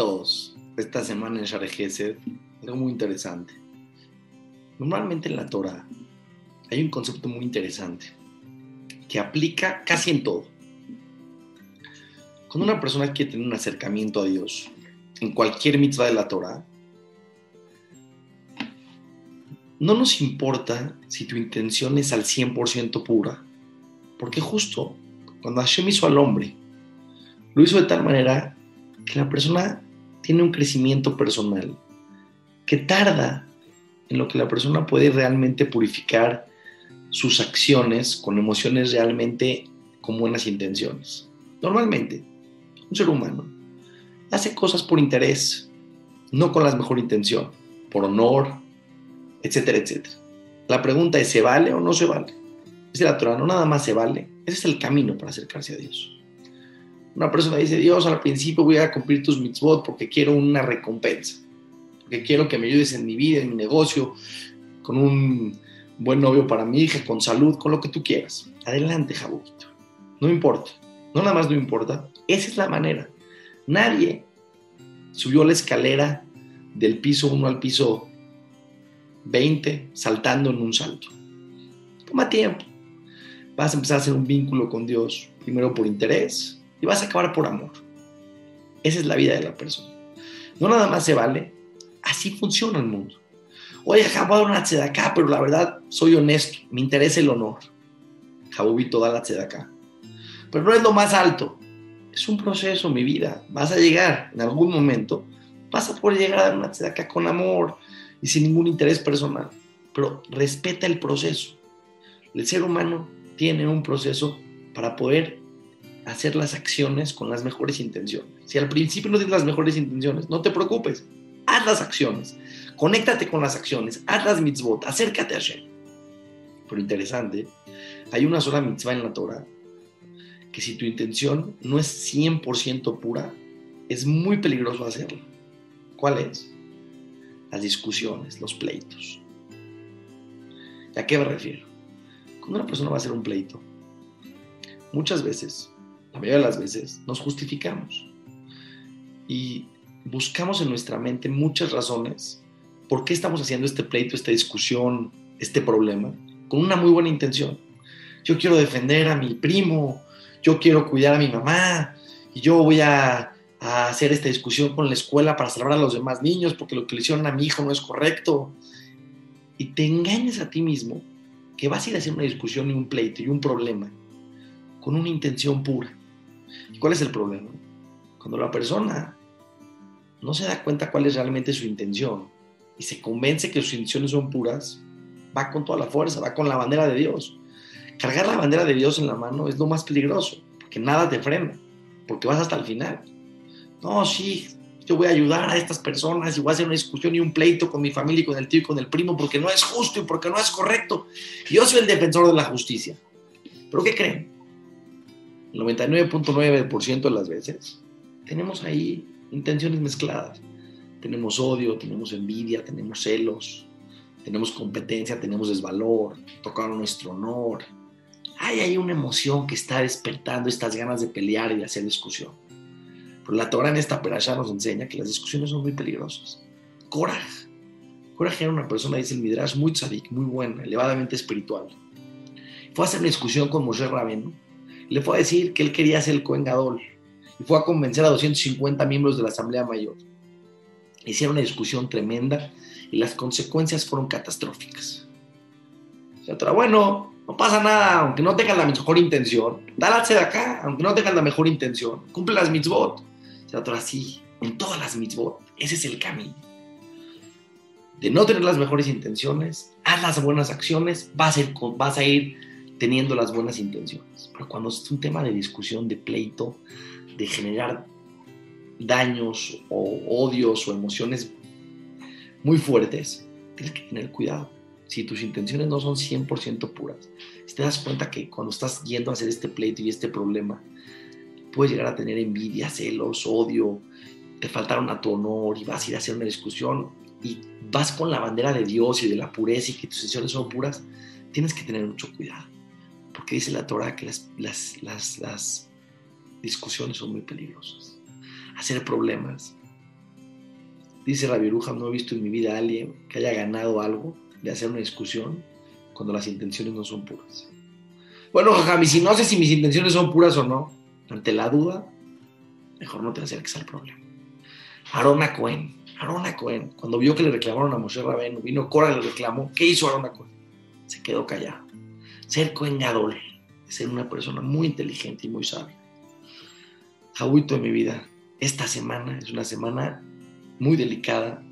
todos. Esta semana en Share Gesed, algo muy interesante. Normalmente en la Torah hay un concepto muy interesante que aplica casi en todo. Cuando una persona quiere tener un acercamiento a Dios, en cualquier mitzvah de la Torah, no nos importa si tu intención es al 100% pura, porque justo cuando Hashem hizo al hombre, lo hizo de tal manera que la persona tiene un crecimiento personal que tarda en lo que la persona puede realmente purificar sus acciones con emociones realmente con buenas intenciones. Normalmente, un ser humano hace cosas por interés, no con la mejor intención, por honor, etcétera, etcétera. La pregunta es, ¿se vale o no se vale? Es la Torah, no nada más se vale, ese es el camino para acercarse a Dios. Una persona dice, Dios, al principio voy a cumplir tus mitzvot porque quiero una recompensa, porque quiero que me ayudes en mi vida, en mi negocio, con un buen novio para mi hija, con salud, con lo que tú quieras. Adelante, Jabuquito. No importa. No nada más no importa. Esa es la manera. Nadie subió la escalera del piso 1 al piso 20 saltando en un salto. Toma tiempo. Vas a empezar a hacer un vínculo con Dios, primero por interés, y vas a acabar por amor. Esa es la vida de la persona. No nada más se vale, así funciona el mundo. Oye, Jabú, dar una tzedaká, pero la verdad soy honesto, me interesa el honor. Jabubito da la tzedaká. Pero no es lo más alto. Es un proceso, mi vida. Vas a llegar en algún momento, vas a poder llegar a dar una tzedaká con amor y sin ningún interés personal. Pero respeta el proceso. El ser humano tiene un proceso para poder hacer las acciones con las mejores intenciones. Si al principio no tienes las mejores intenciones, no te preocupes, haz las acciones, conéctate con las acciones, haz las mitzvot, acércate a Hashem. Pero interesante, hay una sola mitzvah en la Torah que si tu intención no es 100% pura, es muy peligroso hacerla. ¿Cuál es? Las discusiones, los pleitos. ¿A qué me refiero? Cuando una persona va a hacer un pleito, muchas veces la mayoría de las veces, nos justificamos y buscamos en nuestra mente muchas razones por qué estamos haciendo este pleito, esta discusión, este problema, con una muy buena intención. Yo quiero defender a mi primo, yo quiero cuidar a mi mamá, y yo voy a, hacer esta discusión con la escuela para salvar a los demás niños, porque lo que le hicieron a mi hijo no es correcto. Y te engañas a ti mismo que vas a ir a hacer una discusión y un pleito y un problema con una intención pura. ¿Y cuál es el problema? Cuando la persona no se da cuenta cuál es realmente su intención y se convence que sus intenciones son puras, va con toda la fuerza, va con la bandera de Dios. Cargar la bandera de Dios en la mano es lo más peligroso, porque nada te frena, porque vas hasta el final. No, sí, yo voy a ayudar a estas personas y voy a hacer una discusión y un pleito con mi familia y con el tío y con el primo porque no es justo y porque no es correcto. Yo soy el defensor de la justicia. ¿Pero qué creen? El 99.9% de las veces, tenemos ahí intenciones mezcladas. Tenemos odio, tenemos envidia, tenemos celos, tenemos competencia, tenemos desvalor, tocar nuestro honor. Hay ahí una emoción que está despertando estas ganas de pelear y de hacer discusión. Pero la Torah en esta perashá nos enseña que las discusiones son muy peligrosas. Coraje. Coraje era una persona, dice el Midrash, muy tzadik, muy buena, elevadamente espiritual. Fue a hacer una discusión con Moshe Rabenu le fue a decir que él quería ser el Cohen Gadol y fue a convencer a 250 miembros de la Asamblea Mayor. Hicieron una discusión tremenda y las consecuencias fueron catastróficas. O sea, bueno, no pasa nada, aunque no tengan la mejor intención, dálate de acá, aunque no tengan la mejor intención, cumple las mitzvot. O sea, así, en todas las mitzvot, ese es el camino. De no tener las mejores intenciones, haz las buenas acciones, vas a ir, vas a ir teniendo las buenas intenciones. Pero cuando es un tema de discusión, de pleito, de generar daños o odios o emociones muy fuertes, tienes que tener cuidado. Si tus intenciones no son 100% puras, si te das cuenta que cuando estás yendo a hacer este pleito y este problema, puedes llegar a tener envidia, celos, odio, te faltaron a tu honor y vas a ir a hacer una discusión y vas con la bandera de Dios y de la pureza y que tus intenciones son puras, tienes que tener mucho cuidado porque dice la Torah que las, las, las, discusiones son muy peligrosas. Hacer problemas dice la viruja, no he visto en mi vida a alguien que haya ganado algo de hacer una discusión cuando las intenciones no son puras. Bueno, Jajami, si no sé si mis intenciones son puras o no, ante la duda, mejor no te acerques al problema. Arona Cohen, Arona Cohen, cuando vio que le reclamaron a Moshe Rabenu, vino Cora y le reclamó, ¿qué hizo Arona Cohen? Se quedó callado. Ser Cohen Gadol, ser una persona muy inteligente y muy sabia. Jabuito de mi vida, esta semana es una semana muy delicada,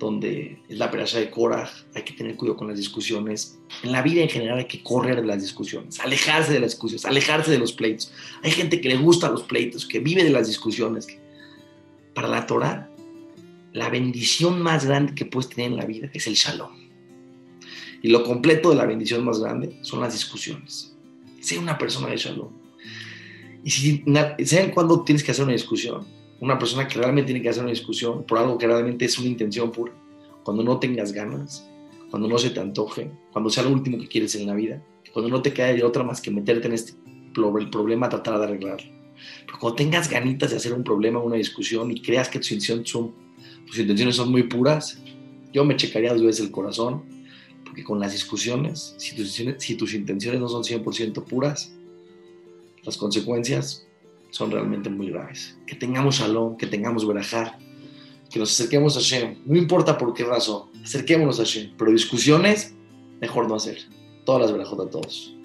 donde es la perasha de Korah, hay que tener cuidado con las discusiones. En la vida en general hay que correr de las discusiones, alejarse de las discusiones, alejarse de los pleitos. Hay gente que le gusta los pleitos, que vive de las discusiones. Para la Torah, la bendición más grande que puedes tener en la vida es el shalom. Y lo completo de la bendición más grande son las discusiones. Sé una persona de shalom. Y si, ¿saben cuándo tienes que hacer una discusión? una persona que realmente tiene que hacer una discusión por algo que realmente es una intención pura, cuando no tengas ganas, cuando no se te antoje, cuando sea lo último que quieres en la vida, cuando no te quede de otra más que meterte en este el problema, tratar de arreglarlo. Pero cuando tengas ganitas de hacer un problema, una discusión y creas que tus intenciones son, tus intenciones son muy puras, yo me checaría dos veces el corazón, porque con las discusiones, si tus, intenciones no son 100% puras, las consecuencias son realmente muy graves. Que tengamos shalom, que tengamos verajá, que nos acerquemos a Hashem. No importa por qué razón, acerquémonos a Hashem. Pero discusiones, mejor no hacer. Todas las verajot a todos.